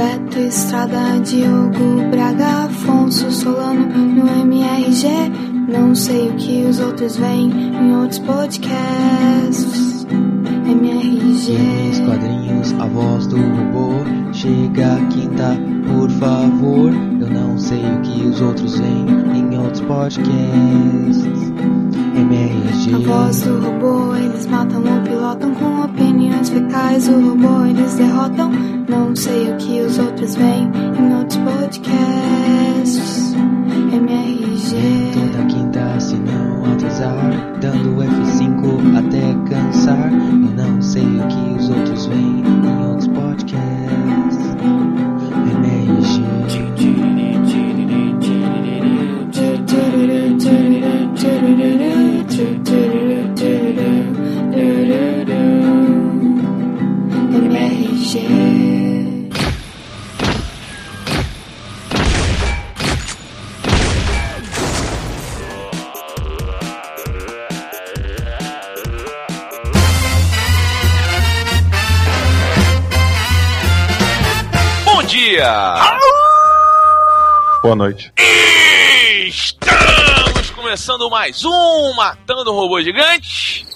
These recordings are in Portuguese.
Beto Estrada, Diogo Braga, Afonso Solano no MRG. Não sei o que os outros veem em outros podcasts. MRG. Nos quadrinhos, a voz do robô chega quinta, por favor. Eu não sei o que os outros veem em outros podcasts. A voz do robô, eles matam ou pilotam com opiniões fecais. O robô, eles derrotam. Não sei o que os outros veem em outros podcasts. MRG. Toda quinta, se não atrasar, dando F5 até cansar. Eu não sei o que os outros veem em outros Boa noite. Estamos começando mais um Matando Robô Gigante.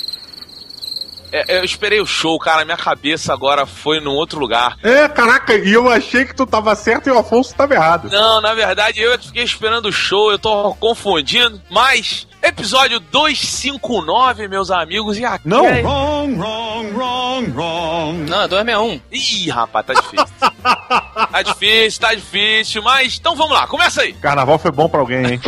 É, eu esperei o show, cara. Minha cabeça agora foi num outro lugar. É, caraca, e eu achei que tu tava certo e o Afonso tava errado. Não, na verdade eu que fiquei esperando o show, eu tô confundindo. Mas, episódio 259, meus amigos, e aqui. Não? é- Não, é 261. Ih, rapaz, tá difícil. tá difícil, tá difícil, mas então vamos lá, começa aí. Carnaval foi bom pra alguém, hein?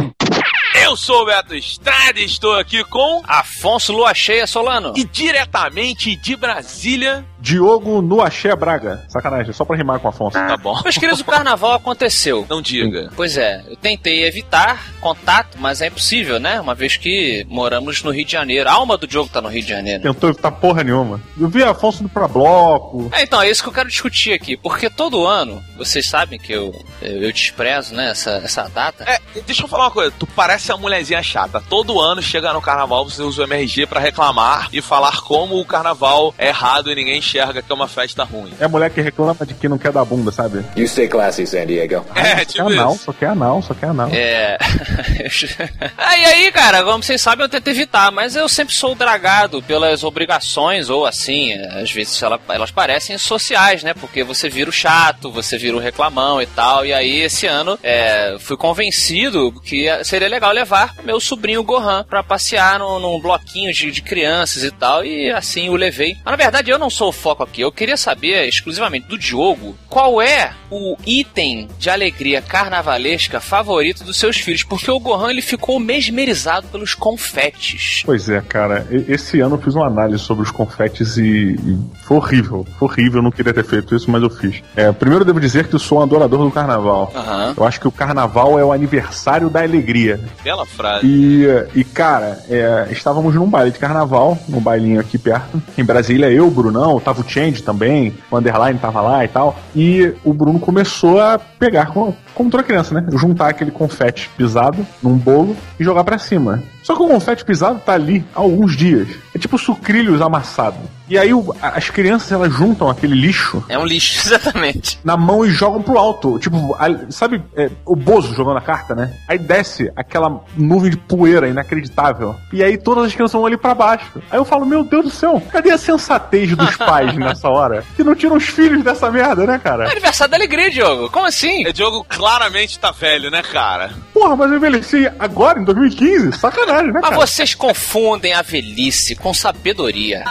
Eu sou o Beto Estrada e estou aqui com. Afonso Lua Cheia Solano. E diretamente de Brasília. Diogo no Axé Braga. Sacanagem, só pra rimar com o Afonso. Tá bom. Meus queridos, o carnaval aconteceu. Não diga. Pois é, eu tentei evitar contato, mas é impossível, né? Uma vez que moramos no Rio de Janeiro. A alma do jogo tá no Rio de Janeiro. Tentou evitar porra nenhuma. Eu vi Afonso indo pra bloco. É, então, é isso que eu quero discutir aqui. Porque todo ano, vocês sabem que eu, eu, eu desprezo, né, essa, essa data. É, deixa eu falar uma coisa. Tu parece a mulherzinha chata. Todo ano chega no carnaval, você usa o MRG pra reclamar e falar como o carnaval é errado e ninguém enxerga que é uma festa ruim. É a mulher que reclama de que não quer dar bunda, sabe? You stay classy, San Diego. É, Só tipo quer anal, isso. só quer anal, só quer anal. É. aí, aí, cara, como vocês sabem, eu tento evitar, mas eu sempre sou dragado pelas obrigações, ou assim, às vezes ela- elas parecem sociais, né? Porque você vira o chato, você vira o reclamão e tal. E aí, esse ano, é, fui convencido que seria legal levar meu sobrinho Gohan pra passear num, num bloquinho de, de crianças e tal. E assim o levei. Mas na verdade, eu não sou o foco aqui. Eu queria saber exclusivamente do Diogo qual é o item de alegria carnavalesca favorito dos seus filhos, porque o Gohan ele ficou mesmerizado pelos confetes. Pois é, cara. Esse ano eu fiz uma análise sobre os confetes e, e foi horrível. Foi horrível, eu não queria ter feito isso, mas eu fiz. É, primeiro eu devo dizer que eu sou um adorador do carnaval. Aham. Eu acho que o carnaval é o aniversário da alegria. Bela frase. E, e cara, é, estávamos num baile de carnaval, num bailinho aqui perto. Em Brasília, eu, Brunão, tava o Change também, o Underline tava lá e tal. E o Bruno começou a pegar, como, como toda criança, né? Juntar aquele confete pisado num bolo e jogar pra cima. Só que o confete pisado tá ali há alguns dias. É tipo sucrilhos amassado. E aí o- as crianças elas juntam aquele lixo É um lixo, exatamente. na mão e jogam pro alto. Tipo, a- sabe é, o Bozo jogando a carta, né? Aí desce aquela nuvem de poeira inacreditável. E aí todas as crianças vão ali pra baixo. Aí eu falo, meu Deus do céu, cadê a sensatez dos pais nessa hora? Que não tiram os filhos dessa merda, né, É cara? aniversário da alegria, Diogo. Como assim? O Diogo claramente tá velho, né, cara? Porra, mas eu envelheci agora, em 2015? Sacanagem, né, Mas cara? vocês confundem a velhice com sabedoria.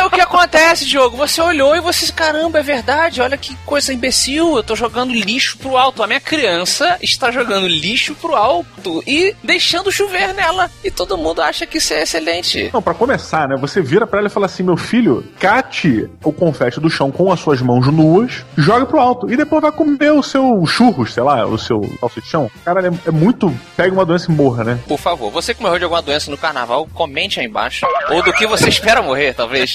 É o que acontece, Diogo. Você olhou e você, caramba, é verdade. Olha que coisa imbecil. Eu tô jogando lixo pro alto. A minha criança está jogando lixo pro alto e deixando chover nela. E todo mundo acha que isso é excelente. Não, pra começar, né? Você vira pra ela e fala assim: meu filho, cate o confete do chão com as suas mãos nuas, joga pro alto. E depois vai comer o seu churros, sei lá, o seu salsichão. Cara, é, é muito. Pega uma doença e morra, né? Por favor, você que morreu de alguma doença no carnaval, comente aí embaixo. Ou do que você espera morrer, talvez.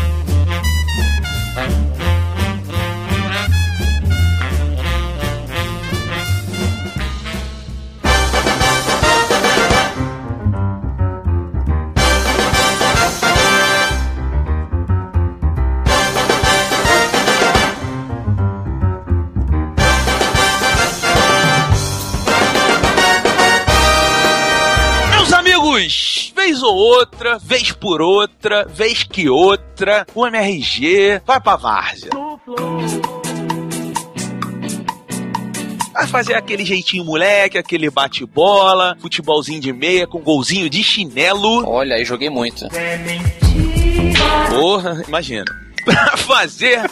outra, vez por outra, vez que outra, o MRG vai pra várzea. Vai fazer aquele jeitinho moleque, aquele bate-bola, futebolzinho de meia com golzinho de chinelo. Olha, aí joguei muito. Porra, imagina. Pra fazer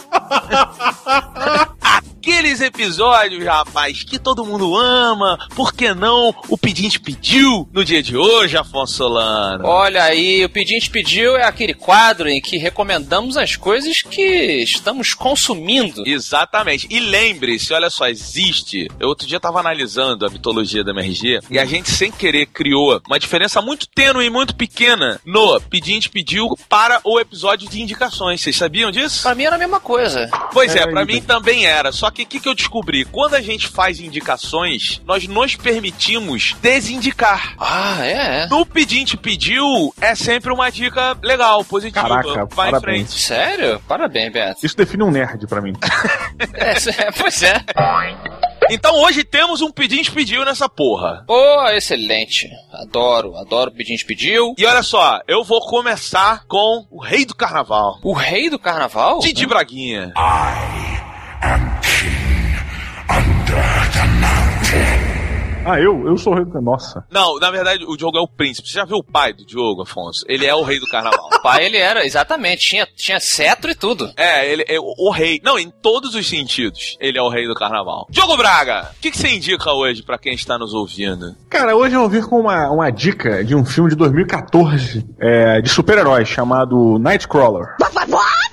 aqueles episódios, rapaz, que todo mundo ama. Por que não o pedinte pediu no dia de hoje, Afonso Solano? Olha aí, o Pedinte Pediu é aquele quadro em que recomendamos as coisas que estamos consumindo. Exatamente. E lembre-se, olha só, existe. Eu outro dia tava analisando a mitologia da MRG e a gente, sem querer, criou uma diferença muito tênue e muito pequena no Pedinte Pediu para o episódio de indicações. Vocês sabiam disso? Pra mim era a mesma coisa. Pois é, É, pra e- mim também era. Só que o que, que eu descobri? Quando a gente faz indicações, nós nos permitimos desindicar. Ah, é? No pedinte pediu é sempre uma dica legal, positiva. Caraca, Vai em parabéns. frente. Sério? Parabéns, Beto. Isso define um nerd pra mim. É, é, pois é. Então hoje temos um pedinte pediu nessa porra. Oh, excelente. Adoro, adoro o Pedinte Pediu. E olha só, eu vou começar com o rei do carnaval. O rei do carnaval? Didi Braguinha. Ah, eu? Eu sou o rei do... Nossa. Não, na verdade, o Diogo é o príncipe. Você já viu o pai do Diogo, Afonso? Ele é o rei do carnaval. O pai, ele era, exatamente, tinha, tinha cetro e tudo. É, ele é o, o rei. Não, em todos os sentidos, ele é o rei do carnaval. Diogo Braga, o que, que você indica hoje pra quem está nos ouvindo? Cara, hoje eu vou vir com uma, uma dica de um filme de 2014 é, de super-heróis chamado Nightcrawler.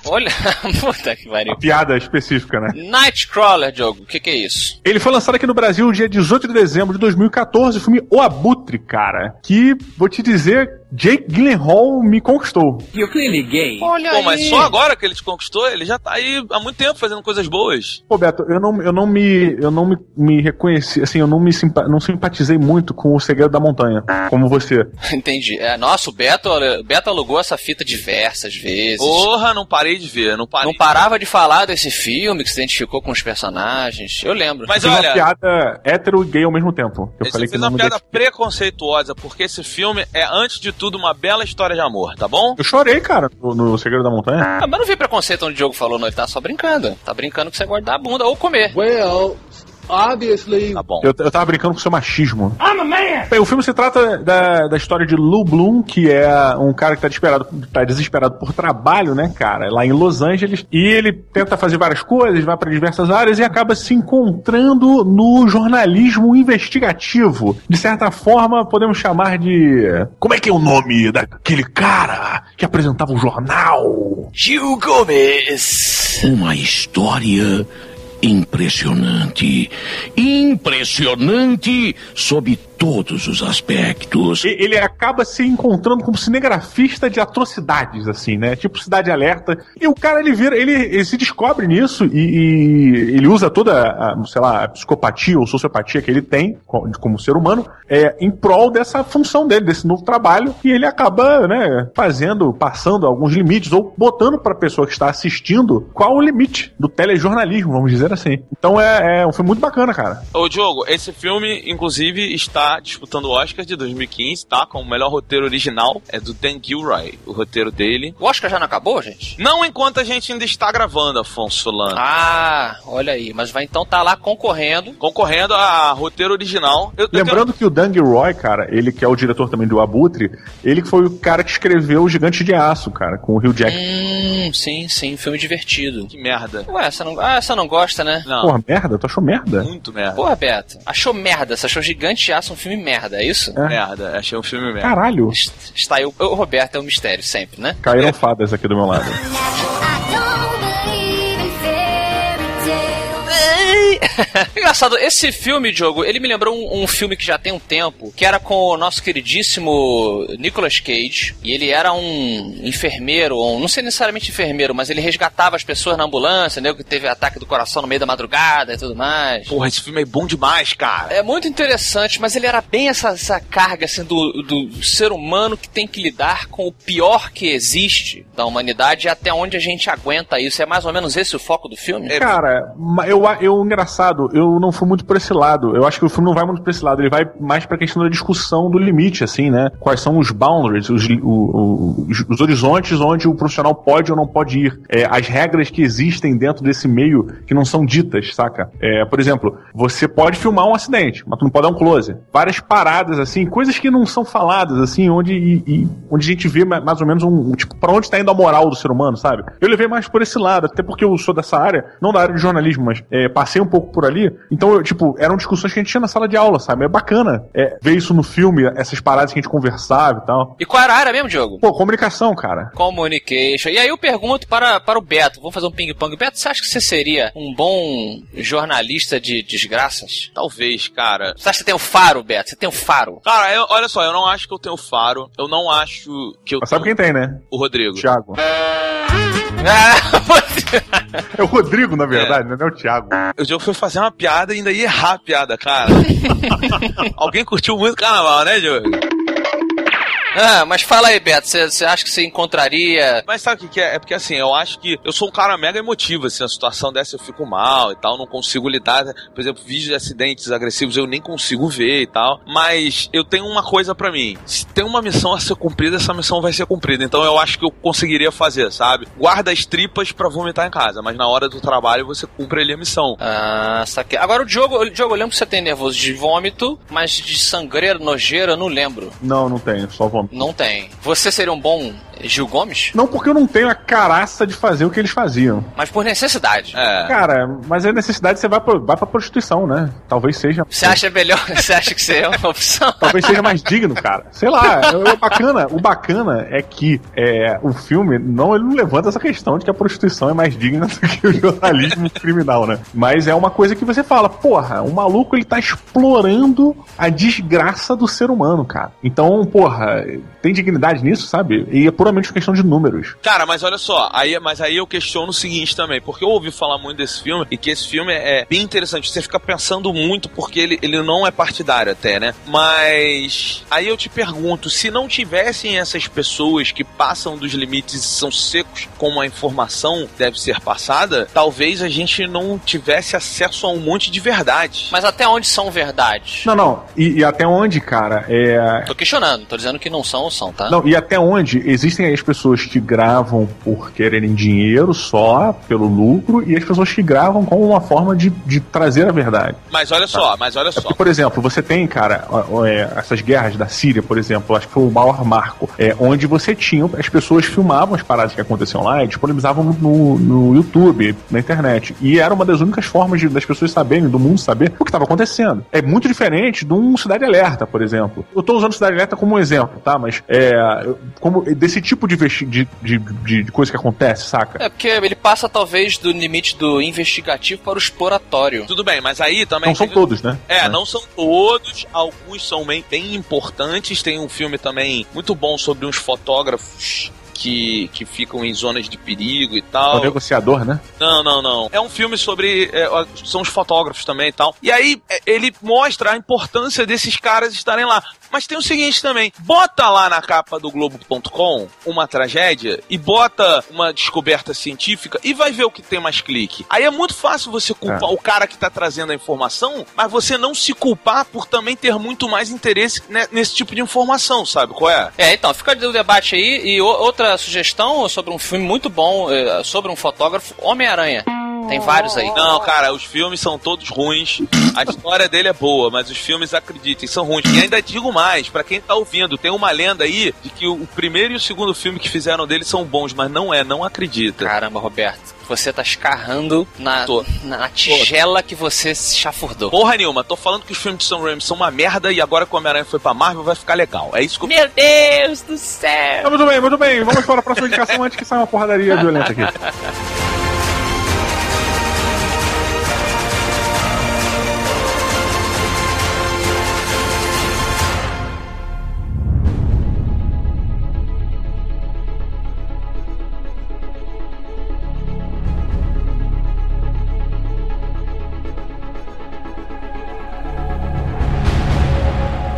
Olha, puta que pariu. Uma piada específica, né? Nightcrawler, Diogo, o que, que é isso? Ele foi lançado aqui no Brasil no dia 18 de dezembro de 2014, o filme O Abutre, cara. Que, vou te dizer, Jake Gyllenhaal me conquistou. Olha Pô, mas só agora que ele te conquistou, ele já tá aí há muito tempo fazendo coisas boas. Pô, Beto, eu não, eu não me, eu não me, me reconheci, assim, eu não me simpa, não simpatizei muito com o Segredo da Montanha, como você. Entendi. É, nossa, o Beto, o Beto alugou essa fita diversas vezes. Porra, não parei de ver, não parei. Não parava de falar desse filme que se identificou com os personagens. Eu lembro. Mas uma olha, piada hétero e gay ao mesmo tempo. Eu esse falei fez que não uma me piada preconceituosa, porque esse filme é, antes de tudo, uma bela história de amor, tá bom? Eu chorei, cara, no, no Segredo da Montanha. Ah, mas não vi preconceito onde o Diogo falou, não. Ele tá só brincando. Tá brincando que você guardar a bunda ou comer. Well, obviously, Tá bom. Eu, eu tava brincando com o seu machismo. Bem, o filme se trata da, da história de Lou Bloom, que é um cara que tá desesperado, tá desesperado por trabalho, né, cara, lá em Los Angeles. E ele tenta fazer várias coisas, vai pra diversas áreas e acaba se encontrando no jornalismo investigativo. De certa forma, podemos chamar de. Como é que é o nome daquele cara que apresentava o jornal? Gil Gomes. Uma história impressionante. Impressionante sob todos os aspectos. E- Ele acaba se encontrando como cinegrafista de atrocidades, assim, né? Tipo Cidade Alerta. E o cara, ele vira, ele, ele se descobre nisso e, e ele usa toda, a, sei lá, a psicopatia ou sociopatia que ele tem co- como ser humano é, em prol dessa função dele, desse novo trabalho. E ele acaba, né, fazendo, passando alguns limites ou botando pra pessoa que está assistindo qual o limite do telejornalismo, vamos dizer assim. Então é, é um filme muito bacana, cara. Ô, Diogo, esse filme, inclusive, está disputando o Oscar de 2015, tá? Com o melhor roteiro original. É do Dan Gilroy, o roteiro dele. O Oscar já não acabou, gente? Não enquanto a gente ainda está gravando, Afonso Solano. Ah, olha aí. Mas vai então tá lá concorrendo. Concorrendo a roteiro original. Eu, eu tenho- Lembrando que o Dang Roy, cara, ele que é o diretor também do Abutre, ele que foi o cara que escreveu o Gigante de Aço, cara, com o Hugh Jackman. Hum, sim, sim. Filme divertido. Que merda. Ué, você não, ah, você não gosta, né? Não, Porra, merda? Tu achou merda? muito merda. Porra, Beto. Achou merda. Você achou Gigante de Aço um filme merda, é isso? É. Merda, achei um filme merda. Caralho. Est- Está aí o, o Roberto, é um mistério sempre, né? Caíram fadas aqui do meu lado. Engraçado, esse filme, Diogo, ele me lembrou um, um filme que já tem um tempo, que era com o nosso queridíssimo Nicolas Cage, e ele era um enfermeiro, ou um- não sei necessariamente enfermeiro, mas ele resgatava as pessoas na ambulância, né, que teve ataque do coração no meio da madrugada e tudo mais. Porra, esse filme é bom demais, cara. É muito interessante, mas ele era bem essa, essa carga assim, do, do ser humano que tem que lidar com o pior que existe da humanidade e até onde a gente aguenta isso. É mais ou menos esse o foco do filme? É. Cara, eu, a- eu engraçado eu não fui muito pra esse lado. Eu acho que o filme não vai muito pra esse lado, ele vai mais pra questão da discussão do limite, assim, né? Quais são os boundaries, os, o- os, os horizontes onde o profissional pode ou não pode ir. É, as regras que existem dentro desse meio que não são ditas, saca? É, por exemplo, você pode filmar um acidente, mas tu não pode dar um close. Várias paradas, assim, coisas que não são faladas, assim, onde, e- e- onde a gente vê ma- mais ou menos um, um, tipo, pra onde tá indo a moral do ser humano, sabe? Eu levei mais por esse lado, até porque eu sou dessa área, não da área de jornalismo, mas é, passei um pouco por ali. Então, eu, tipo, eram discussões que a gente tinha na sala de aula, sabe? É bacana é, ver isso no filme, essas paradas que a gente conversava e tal. E qual era a área mesmo, Diogo? Pô, comunicação, cara. Communication. E aí eu pergunto para, para o Beto, vamos fazer um ping-pong. Beto, você acha que você seria um bom jornalista de desgraças? Talvez, cara. Você acha que você tem o faro, Beto? Você tem o faro? Cara, eu- olha só, eu não acho que eu tenho faro. Eu não acho que eu. Mas sabe quem tem, né? O Rodrigo. Thiago. Você- É o Rodrigo, na verdade, não é o Thiago. O Diogo foi fazer uma piada e ainda ia errar a piada, cara. Alguém curtiu muito carnaval, né, Diogo? Ah, mas fala aí, Beto, você, acha que você encontraria... Mas sabe o que, que é? É porque assim, eu acho que eu sou um cara mega emotivo, assim, a situação dessa eu fico mal e tal, não consigo lidar. Por exemplo, vídeos de acidentes agressivos eu nem consigo ver e tal. Mas eu tenho uma coisa pra mim: se tem uma missão a ser cumprida, essa missão vai ser cumprida. Então eu acho que eu conseguiria fazer, sabe? Guarda as tripas pra vomitar em casa, mas na hora do trabalho você cumpre ali a missão. Ah, saquei. Agora o Diogo, o Diogo, eu lembro que você tem nervoso de vômito, mas de sangreira, nojeira, eu não lembro. Não, não tenho, só vômito. Não tem. Você seria um bom Gil Gomes? Não porque eu não tenho a caraça de fazer o que eles faziam. Mas por necessidade. É. Cara, mas a necessidade você vai pra, vai pra prostituição, né? Talvez seja. Você acha melhor? Você acha que seria uma opção? Talvez seja mais digno, cara. Sei lá, o bacana, o bacana é que é, o filme não, ele não levanta essa questão de que a prostituição é mais digna do que o jornalismo criminal, né? Mas é uma coisa que você fala, porra, o maluco ele tá explorando a desgraça do ser humano, cara. Então, porra, tem dignidade nisso, sabe? E é puramente questão de números. Cara, mas olha só, aí, mas aí eu questiono o seguinte também, porque eu ouvi falar muito desse filme e que esse filme é bem interessante. Você fica pensando muito porque ele, ele não é partidário até, né? Mas aí eu te pergunto, se não tivessem essas pessoas que passam dos limites e são secos como a informação deve ser passada, talvez a gente não tivesse acesso a um monte de verdade. Mas até onde são verdades? Não, não. E, e até onde, cara, é. Tô questionando, tô dizendo que não são ou são, tá? Não, e até onde existem as pessoas que gravam por quererem dinheiro só, pelo lucro, e as pessoas que gravam como uma forma de, de trazer a verdade. Mas olha só, mas olha só. Porque, por exemplo, você tem, cara, é, essas guerras da Síria, por exemplo, acho que foi o maior marco, é, onde você tinha, as pessoas filmavam as paradas que aconteciam lá e disponibilizavam no, no YouTube, na internet. E era uma das únicas formas de- das pessoas saberem, do mundo saber o que estava acontecendo. É muito diferente de um Cidade Alerta, por exemplo. Eu tô usando Cidade Alerta como um exemplo, tá? Mas é, como desse tipo de, de, de, de, coisa que acontece, saca? É porque ele passa talvez do limite do investigativo para o exploratório. Tudo bem, mas aí também. Não são todos, né? É, não são todos, alguns são bem, bem importantes. Tem um filme também muito bom sobre uns fotógrafos que, que ficam em zonas de perigo e É o tal. negociador, né? Não, não, não. É um filme sobre. é, são os fotógrafos também e tal. E aí é, ele mostra a importância desses caras estarem lá. Mas tem o seguinte também: bota lá na capa do Globo.com uma tragédia e bota uma descoberta científica e vai ver o que tem mais clique. Aí é muito fácil você culpar É. o cara que tá trazendo a informação, mas você não se culpar por também ter muito mais interesse ne- nesse tipo de informação, sabe qual é? É, então, fica o debate aí. E o- sugestão sobre um filme muito bom, eh, sobre um fotógrafo, Homem-Aranha. Tem vários aí. Não, cara, os filmes são todos ruins. A história dele é boa, mas os filmes, acreditem, são ruins. E ainda digo mais, pra quem tá ouvindo, tem uma lenda aí de que o primeiro e o segundo filme que fizeram dele são bons, mas não é, não acredita. Caramba, Roberto, você tá escarrando na, Tô. na tigela que você se chafurdou. Porra nenhuma, tô falando que os filmes de Sam Raimi são uma merda e agora que o Homem-Aranha foi pra Marvel vai ficar legal. É isso que eu... Meu Deus do céu! Tá, muito bem, muito bem. Vamos para a próxima indicação antes que saia uma porradaria violenta aqui.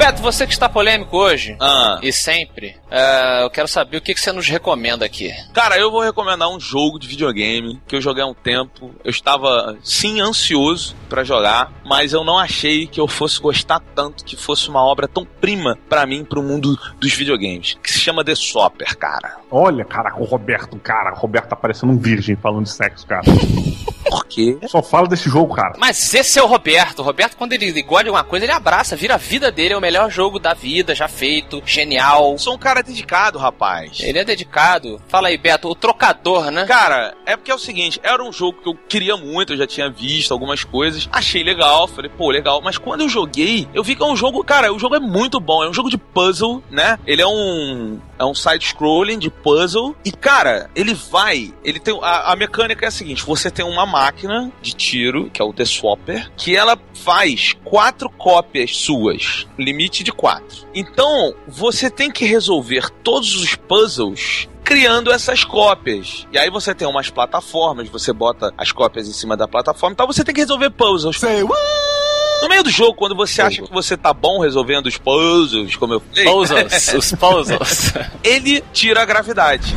Beto, você que está polêmico hoje ah. e sempre, é, eu quero saber o que, que você nos recomenda aqui. Cara, eu vou recomendar um jogo de videogame que eu joguei há um tempo. Eu estava, sim, ansioso para jogar, mas eu não achei que eu fosse gostar tanto, que fosse uma obra tão prima para mim, pro mundo dos videogames, que se chama The Sopper, cara. Olha, cara, o Roberto, cara, o Roberto tá parecendo um virgem falando de sexo, cara. Por quê? Só fala desse jogo, cara. Mas esse é o Roberto. O Roberto, quando ele gosta de alguma coisa, ele abraça, vira a vida dele, é o melhor jogo da vida, já feito, genial. Sou um cara dedicado, rapaz. Ele é dedicado. Fala aí, Beto, o trocador, né? Cara, é porque é o seguinte, era um jogo que eu queria muito, eu já tinha visto algumas coisas, achei legal, falei, pô, legal, mas quando eu joguei, eu vi que é um jogo, cara, o jogo é muito bom, é um jogo de puzzle, né? Ele é um é um side scrolling de puzzle e cara, ele vai, ele tem a, a mecânica é a seguinte, você tem uma máquina de tiro, que é o The Swapper, que ela faz quatro cópias suas, limite de quatro. Então, você tem que resolver todos os puzzles criando essas cópias. E aí você tem umas plataformas, você bota as cópias em cima da plataforma, então você tem que resolver puzzles. No meio do jogo, quando você acha que você tá bom resolvendo os puzzles, como eu falei, Puzzles, os puzzles. ele tira a gravidade.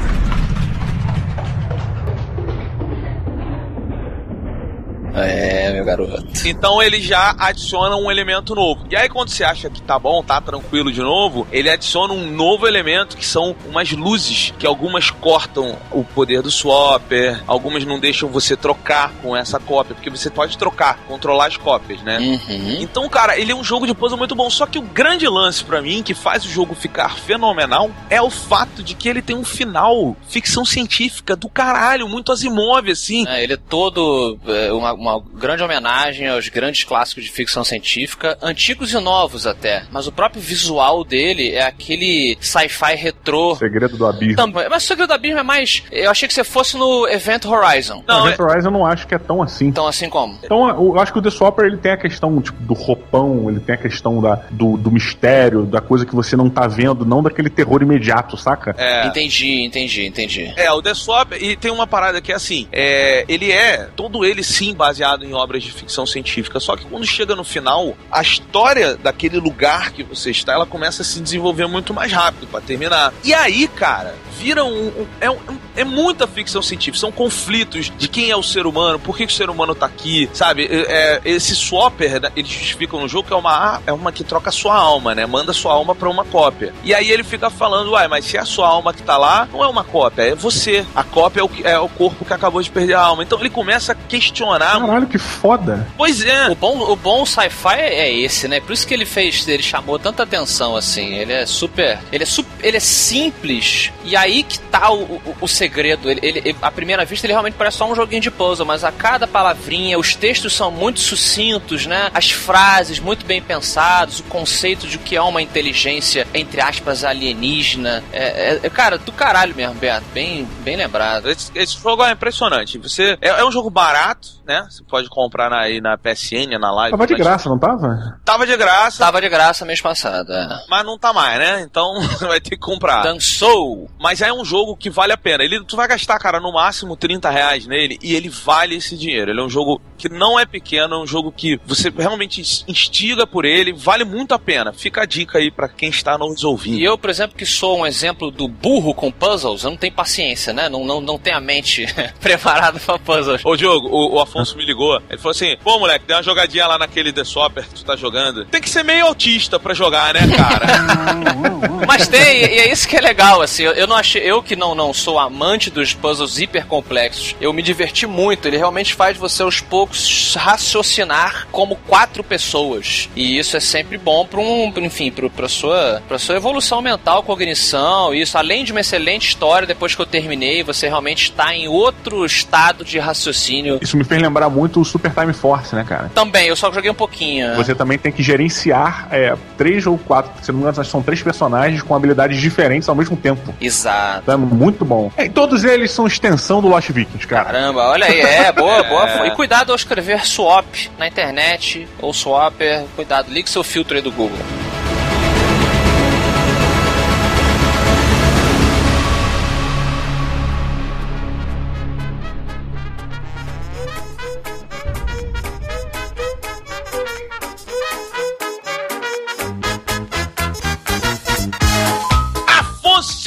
É, meu garoto. Então ele já adiciona um elemento novo. E aí quando você acha que tá bom, tá tranquilo de novo, ele adiciona um novo elemento que são umas luzes, que algumas cortam o poder do swapper, algumas não deixam você trocar com essa cópia, porque você pode trocar, controlar as cópias, né? Uhum. Então, cara, ele é um jogo de puzzle muito bom. Só que o grande lance pra mim, que faz o jogo ficar fenomenal, é o fato de que ele tem um final ficção científica do caralho, muito Asimov, assim. É, ele é todo é, uma, uma grande homenagem aos grandes clássicos de ficção científica, antigos e novos até. Mas o próprio visual dele é aquele sci-fi retrô. Segredo do Abismo. Também. Mas o Segredo da Abismo é mais. Eu achei que você fosse no Event Horizon. Não, Event Horizon eu não acho que é tão assim. Então, assim como? Então, eu acho que o The Swapper ele tem a questão tipo, do roupão, ele tem a questão da, do, do mistério, da coisa que você não tá vendo, não daquele terror imediato, saca? É. Entendi, entendi, entendi. É, o The Swap, e tem uma parada que é assim, é, ele é, todo ele sim baseado em obras de ficção científica, só que quando chega no final, a história daquele lugar que você está, ela começa a se desenvolver muito mais rápido pra terminar. E aí, cara, vira um, um- é, um- é muita ficção científica, são conflitos de quem é o ser humano, por que, que o ser humano tá aqui, sabe? É, é, esse swapper, né, eles justificam no jogo que é uma, é uma que troca sua alma, né? Manda sua alma pra uma cópia. E aí ele fica falando, uai, mas se é a sua alma que tá lá, não é uma cópia, é você. A cópia é o, que- é o corpo que acabou de perder a alma. Então ele começa a questionar. Caralho, que foda. Pois é. O bom, o bom sci-fi é esse, né? Por isso que ele fez, ele chamou tanta atenção assim. Ele é super, ele é super, ele é simples. E aí que tá o, o, o segredo. Ele, ele, à primeira vista ele realmente parece só um joguinho de puzzle, mas a cada palavrinha, os textos são muito sucintos, né? As frases muito bem pensadas, o conceito de o que é uma inteligência entre aspas alienígena. É, é- é, cara, do caralho mesmo, Beto. Bem, bem lembrado. Esse, esse jogo é impressionante. Você é, é um jogo barato, né? Você pode comprar na, aí na PSN, na live. Tava de graça, não tava? Tava de graça, Tava de graça mês passado. É. mas não tá mais, né? Então você vai ter que comprar. Dançou. Mas é um jogo que vale a pena. Ele, tu vai gastar, cara, no máximo 30 reais nele e ele vale esse dinheiro. Ele é um jogo que não é pequeno, é um jogo que você realmente instiga por ele, vale muito a pena. Fica a dica aí pra quem está nos ouvindo. E eu, por exemplo, que sou um exemplo do burro com puzzles, eu não tenho paciência, né? Não, não, não tenho a mente preparada pra puzzles. Ô, Diogo, o, o Afonso me ligou. Ele falou assim: Pô, moleque, deu uma jogadinha lá naquele The Swapper que tu tá jogando. Tem que ser meio autista pra jogar, né, cara? Mas tem, e é isso que é legal, assim. Eu, não achei, eu que não, não sou amante dos puzzles hiper complexos, eu me diverti muito. Ele realmente faz você aos poucos raciocinar como quatro pessoas. E isso é sempre bom para um, enfim, pra, pra, sua, pra sua evolução mental, cognição. Isso, além de uma excelente história, depois que eu terminei, você realmente está em outro estado de raciocínio. Isso me fez lembrar muito o Super Time Force, né, cara? Também, eu só joguei um pouquinho. Você também tem que gerenciar é, três ou quatro, se não me engano, são três personagens com habilidades diferentes ao mesmo tempo. Exato. Então é muito bom. É, e todos eles são extensão do Lost Vikings, cara. Caramba, olha aí, é, boa, boa. E cuidado ao escrever swap na internet ou swapper, cuidado, ligue seu filtro aí do Google.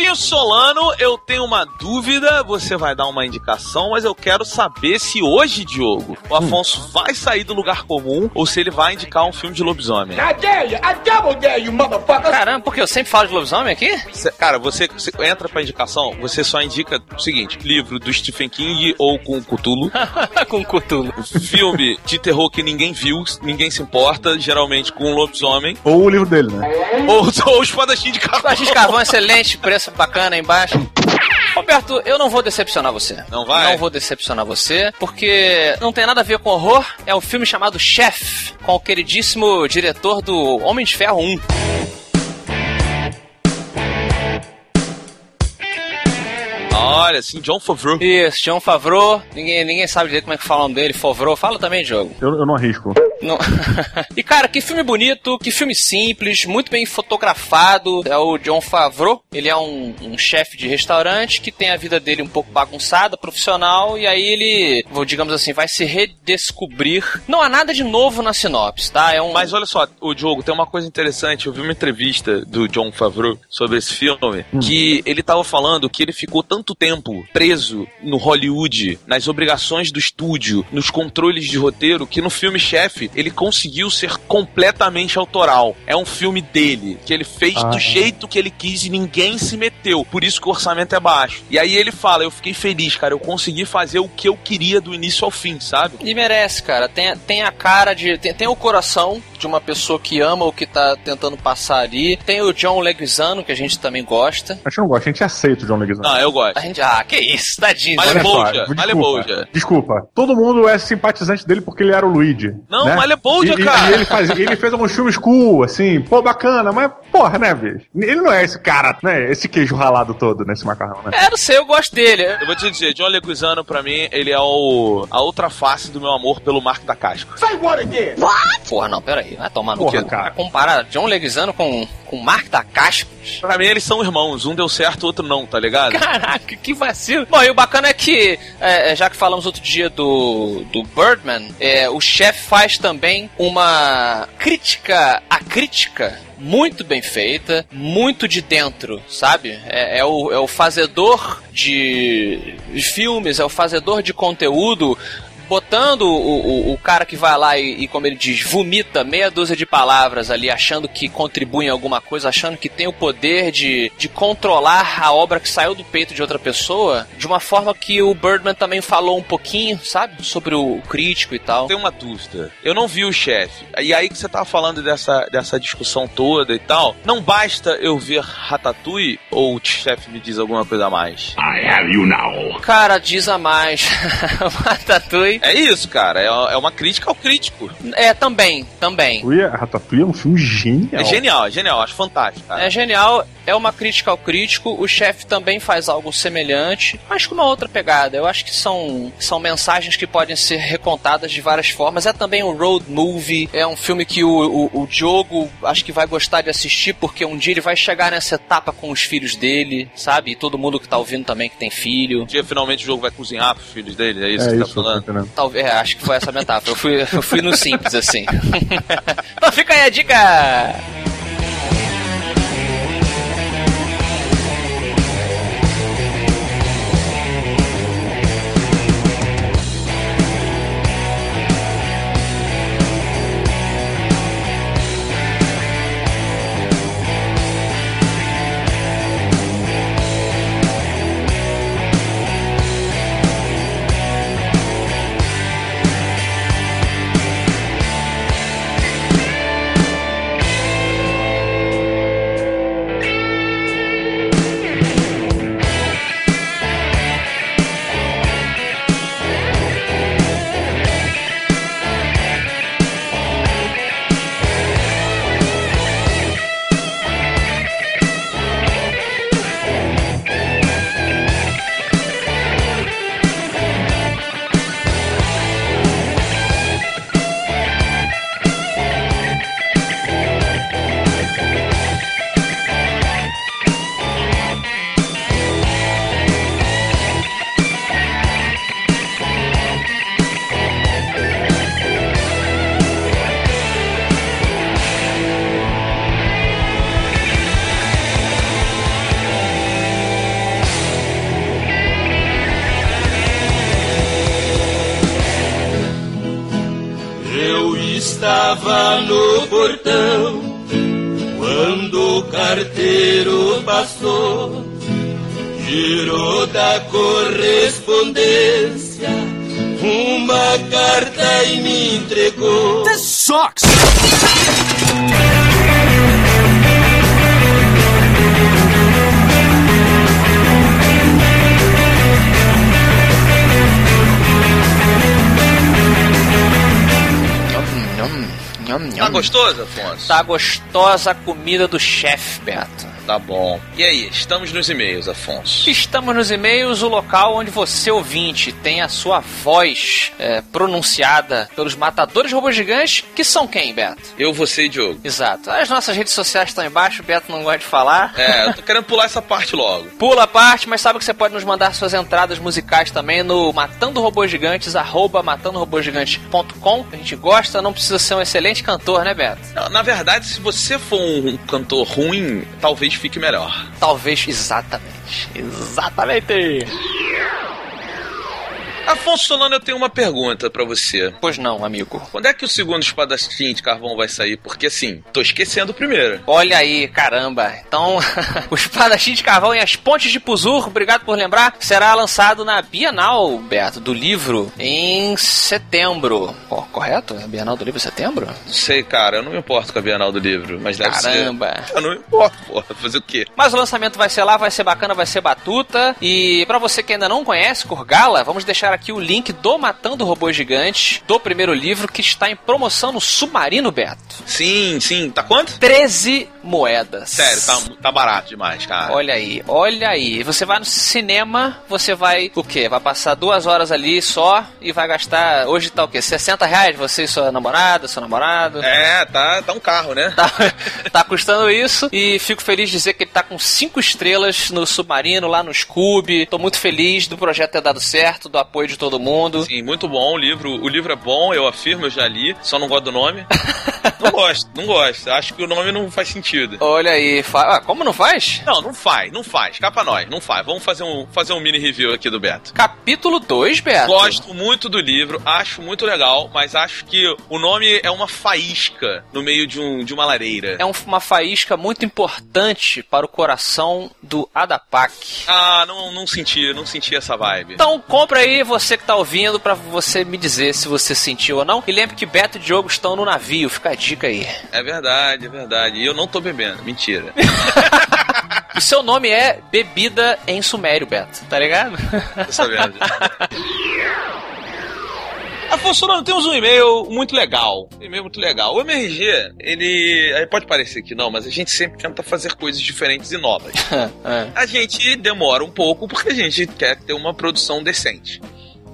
Serginho Solano, eu tenho uma dúvida. Você vai dar uma indicação, mas eu quero saber se hoje, Diogo, o Afonso vai sair do lugar comum ou se ele vai indicar um filme de lobisomem. I dare you! I double dare you, motherfucker! Caramba, porque eu sempre falo de lobisomem aqui? Cê- Cara, você, você entra pra indicação, você só indica o seguinte: livro do Stephen King ou com Cthulhu, Com cutulo. filme de terror que ninguém viu, ninguém se importa, geralmente com um lobisomem, Ou o livro dele, né? ou, ou o espadachim de carvão. A gente carvão excelente, preço bacana aí embaixo. Roberto, eu não vou decepcionar você. Não vai? Não vou decepcionar você, porque não tem nada a ver com horror. É um filme chamado Chef, com o queridíssimo diretor do Homem de Ferro 1. Olha, assim, John Favreau. Isso, John Favreau. Ninguém, ninguém sabe direito como é que fala o nome dele. Favreau. Fala também, Diogo. Eu, eu não arrisco. Não. e cara, que filme bonito, que filme simples, muito bem fotografado. É o John Favreau. Ele é um, um chefe de restaurante que tem a vida dele um pouco bagunçada, profissional, e aí ele, digamos assim, vai se redescobrir. Não há nada de novo na sinopse, tá? É um. Mas olha só, o Diogo, tem uma coisa interessante. Eu vi uma entrevista do John Favreau sobre esse filme, que ele tava falando que ele ficou tanto tempo preso no Hollywood, nas obrigações do estúdio, nos controles de roteiro, que no filme Chefe ele conseguiu ser completamente autoral. É um filme dele, que ele fez Ah. do jeito que ele quis e ninguém se meteu. Por isso que o orçamento é baixo. E aí ele fala: Eu fiquei feliz, cara, eu consegui fazer o que eu queria do início ao fim, sabe? E merece, cara. Tem, tem a cara de. Tem, tem o coração de uma pessoa que ama o que tá tentando passar ali. Tem o John Leguizano, que a gente também gosta. A gente não gosta, a gente aceita o John Leguizamo. Não, eu gosto. A gente. Ah, que isso, tadinho. Mas né? é bom. Bolja, desculpa. Todo mundo é simpatizante dele porque ele era o Luigi. Não, né? E- e- cara. E ele, faz, ele fez alguns filmes cool, assim, pô, bacana, mas, porra, né, bicho? Ele não é esse cara, né? Esse queijo ralado todo nesse macarrão, né? É, não sei, eu gosto dele. Eu vou te dizer, John Leguizano, pra mim, ele é o, a outra face do meu amor pelo Mark da Casco. Say what again? Porra, não, peraí. Vai tomar no Porra, cu. cara. Vai comparar John Leguizano com, com Mark da Cascos. Pra mim, eles são irmãos. Um deu certo, o outro não, tá ligado? Caraca, que vacilo. Bom, e o bacana é que, é, é, já que falamos outro dia do, do Birdman, é, o chefe faz também uma crítica à crítica muito bem feita, muito de dentro, sabe? É, é o, é o fazedor de filmes, é o fazedor de conteúdo botando o, o, o cara que vai lá e, e, como ele diz, vomita meia dúzia de palavras ali, achando que contribui em alguma coisa, achando que tem o poder de, de controlar a obra que saiu do peito de outra pessoa, de uma forma que o Birdman também falou um pouquinho, sabe? Sobre o crítico e tal. Tem uma dúvida. Eu não vi o chefe. E aí que você tava falando dessa, dessa discussão toda e tal, não basta eu ver Ratatouille ou o chefe me diz alguma coisa a mais? I have you now. Cara, diz a mais. Ratatouille. É isso, cara. É, é uma crítica ao crítico. É, também, também. Ratatouille, Ratatouille é um filme genial. É genial, é genial. Acho fantástico, cara. É genial, é uma crítica ao crítico. O chefe também faz algo semelhante, mas com uma outra pegada. Eu acho que são, são mensagens que podem ser recontadas de várias formas. É também um road movie, é um filme que o, o, o Diogo acho que vai gostar de assistir, porque um dia ele vai chegar nessa etapa com os filhos dele, sabe? E todo mundo que tá ouvindo também que tem filho. Um dia finalmente o jogo vai cozinhar pros filhos dele, é isso É que você isso, tá falando? tá entendendo? Talvez, é, acho que foi essa a metáfora. Eu fui, eu fui no simples assim. então fica aí a dica! Portão quando o carteiro passou. Girou da correspondência uma carta e me entregou. Tá gostoso, Afonso? Tá gostosa a comida do chefe, Beto. Tá bom. E aí, estamos nos e-mails, Afonso. Estamos nos e-mails, o local onde você, ouvinte, tem a sua voz é, pronunciada pelos matadores robôs gigantes, que são quem, Beto? Eu, você e Diogo. Exato. As nossas redes sociais estão embaixo, o Beto não gosta de falar. É, eu tô querendo pular essa parte logo. Pula a parte, mas sabe que você pode nos mandar suas entradas musicais também no Matando Robôs Gigantes, arroba matandorobôsgigantes.com. A gente gosta, não precisa ser um excelente cantor, né, Beto? Na verdade, se você for um cantor ruim, talvez fique melhor. Talvez, exatamente. Exatamente. Afonso Solano, eu tenho uma pergunta pra você. Pois não, amigo. Quando é que o segundo espadachim de carvão vai sair? Porque assim, tô esquecendo o primeiro. Olha aí, caramba. Então, o Espadachim de Carvão e as Pontes de Puzur, obrigado por lembrar, será lançado na Bienal, Beto, do livro, em setembro. Ó, correto? A Bienal do livro em setembro? Não sei, cara, eu não me importo com a Bienal do livro, mas deve Caramba. ser. Eu não me importo, porra. Fazer o quê? Mas o lançamento vai ser lá, vai ser bacana, vai ser batuta. E pra você que ainda não conhece Kurgala, vamos deixar aqui o link do Matando Robô Gigante, do primeiro livro, que está em promoção no Submarino, Beto. Sim, sim. Tá quanto? 13 moedas. Sério, tá, tá barato demais, cara. Olha aí, olha aí. Você vai no cinema, você vai o quê? Vai passar duas horas ali só e vai gastar. Hoje tá o quê? 60 reais você e sua namorada, seu namorado? É, tá, tá um carro, né? Tá, tá custando isso e fico feliz de dizer que ele tá com cinco estrelas no submarino, lá no Scooby. Tô muito feliz do projeto ter dado certo, do apoio de todo mundo. Sim, muito bom o livro. O livro é bom, eu afirmo, eu já li, só não gosto do nome. não gosto, não gosto. Acho que o nome não faz sentido. Olha aí, fa... ah, como não faz? Não, não faz, não faz. Cá pra nós, não faz. Vamos fazer um, fazer um mini review aqui do Beto. Capítulo 2, Beto. Gosto muito do livro, acho muito legal, mas acho que o nome é uma faísca no meio de, um, de uma lareira. É um- uma faísca muito importante para o coração do Adapak. Ah, não, não senti, não senti essa vibe. Então compra aí, você que tá ouvindo, pra você me dizer se você sentiu ou não. E lembre que Beto e Diogo estão no navio, fica a dica aí. É verdade, é verdade. E eu não tô bebendo, mentira. O seu nome é Bebida em Sumério, Beto, tá ligado? Tô sabendo. Afonso Solano, temos um e-mail muito legal. Um e-mail muito legal. O MRG, ele. aí Pode parecer que não, mas a gente sempre tenta fazer coisas diferentes e novas. É. A gente demora um pouco porque a gente quer ter uma produção decente.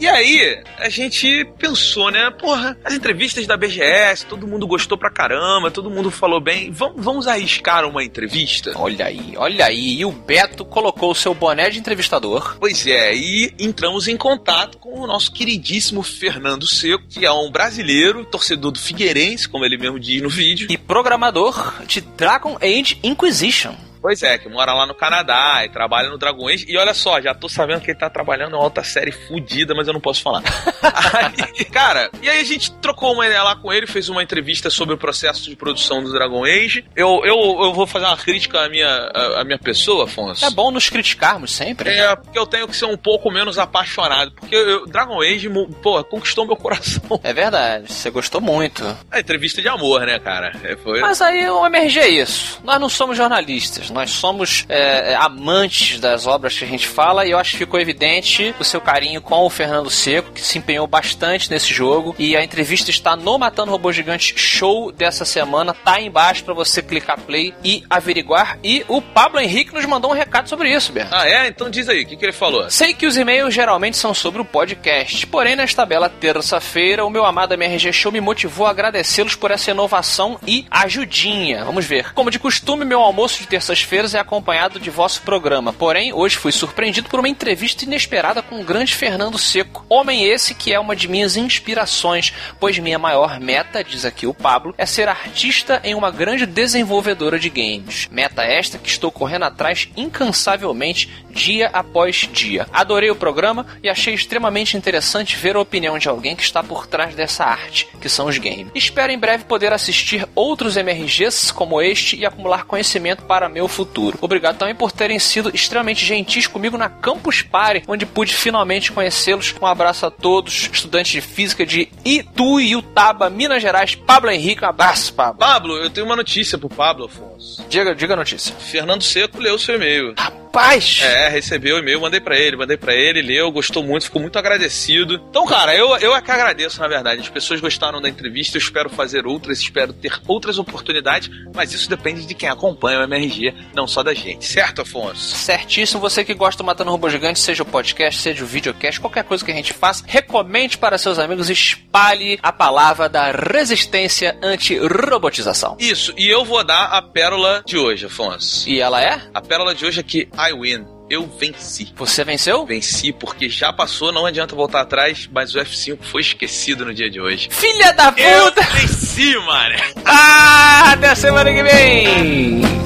E aí, a gente pensou, né? Porra, as entrevistas da BGS, todo mundo gostou pra caramba, todo mundo falou bem. Vamos, vamos arriscar uma entrevista? Olha aí, olha aí. E o Beto colocou o seu boné de entrevistador. Pois é, e entramos em contato com o nosso queridíssimo Fernando Seco, que é um brasileiro, torcedor do Figueirense, como ele mesmo diz no vídeo. E programador de Dragon Age Inquisition. Pois é, que mora lá no Canadá e trabalha no Dragon Age. E olha só, já tô sabendo que ele tá trabalhando em outra série fodida, mas eu não posso falar. Aí, cara, e aí a gente trocou uma ideia lá com ele, fez uma entrevista sobre o processo de produção do Dragon Age. Eu, eu, eu vou fazer uma crítica à minha, à, à minha pessoa, Afonso. É bom nos criticarmos sempre. É, porque eu tenho que ser um pouco menos apaixonado. Porque eu- Dragon Age, pô, conquistou meu coração. É verdade, você gostou muito. É entrevista de amor, né, cara? É, foi... Mas aí o MRG é isso. Nós não somos jornalistas, nós somos é, amantes das obras que a gente fala e eu acho que ficou evidente o seu carinho com o Fernando Seco, que se empenhou bastante nesse jogo. E a entrevista está no Matando Robô Gigante Show dessa semana, tá aí embaixo pra você clicar play e averiguar. E o Pablo Henrique nos mandou um recado sobre isso, Berto. Ah, é? Então diz aí, o que, que ele falou? Sei que os e-mails geralmente são sobre o podcast, porém nesta bela terça-feira o meu amado MRG Show me motivou a agradecê-los por essa inovação e ajudinha. Vamos ver. Como de costume, meu almoço de terças segundas-feiras é acompanhado de vosso programa. Porém, hoje fui surpreendido por uma entrevista inesperada com o grande Fernando Seco. Homem esse que é uma de minhas inspirações, pois minha maior meta, diz aqui o Pablo, é ser artista em uma grande desenvolvedora de games. Meta esta que estou correndo atrás incansavelmente, dia após dia. Adorei o programa e achei extremamente interessante ver a opinião de alguém que está por trás dessa arte, que são os games. Espero em breve poder assistir outros MRGs como este e acumular conhecimento para meu futuro. Obrigado também por terem sido extremamente gentis comigo na Campus Party, onde pude finalmente conhecê-los. Um abraço a todos, estudantes de física de Itu e Utaba, Minas Gerais. Pablo Henrique, um abraço, Pablo. Pablo, eu tenho uma notícia pro Pablo, Afonso. Diga, diga a notícia. Fernando Seco leu seu e-mail. Rapaz! É, recebeu o e-mail, mandei pra ele, mandei pra ele, leu, gostou muito, ficou muito agradecido. Então, cara, eu, eu é que agradeço, na verdade. As pessoas gostaram da entrevista, eu espero fazer outras, espero ter outras oportunidades, mas isso depende de quem acompanha o MRG, não só da gente, certo, Afonso? Certíssimo, você que gosta do Matando Robô Gigante, seja o podcast, seja o videocast, qualquer coisa que a gente faça, recomende para seus amigos, espalhe a palavra da resistência anti-robotização. Isso, e eu vou dar a pérola de hoje, Afonso. E ela é? A pérola de hoje é que I win. Eu venci. Você venceu? Venci porque já passou, não adianta voltar atrás, mas o F5 foi esquecido no dia de hoje. Filha da puta! Eu venci, mano! Ah, até semana que vem!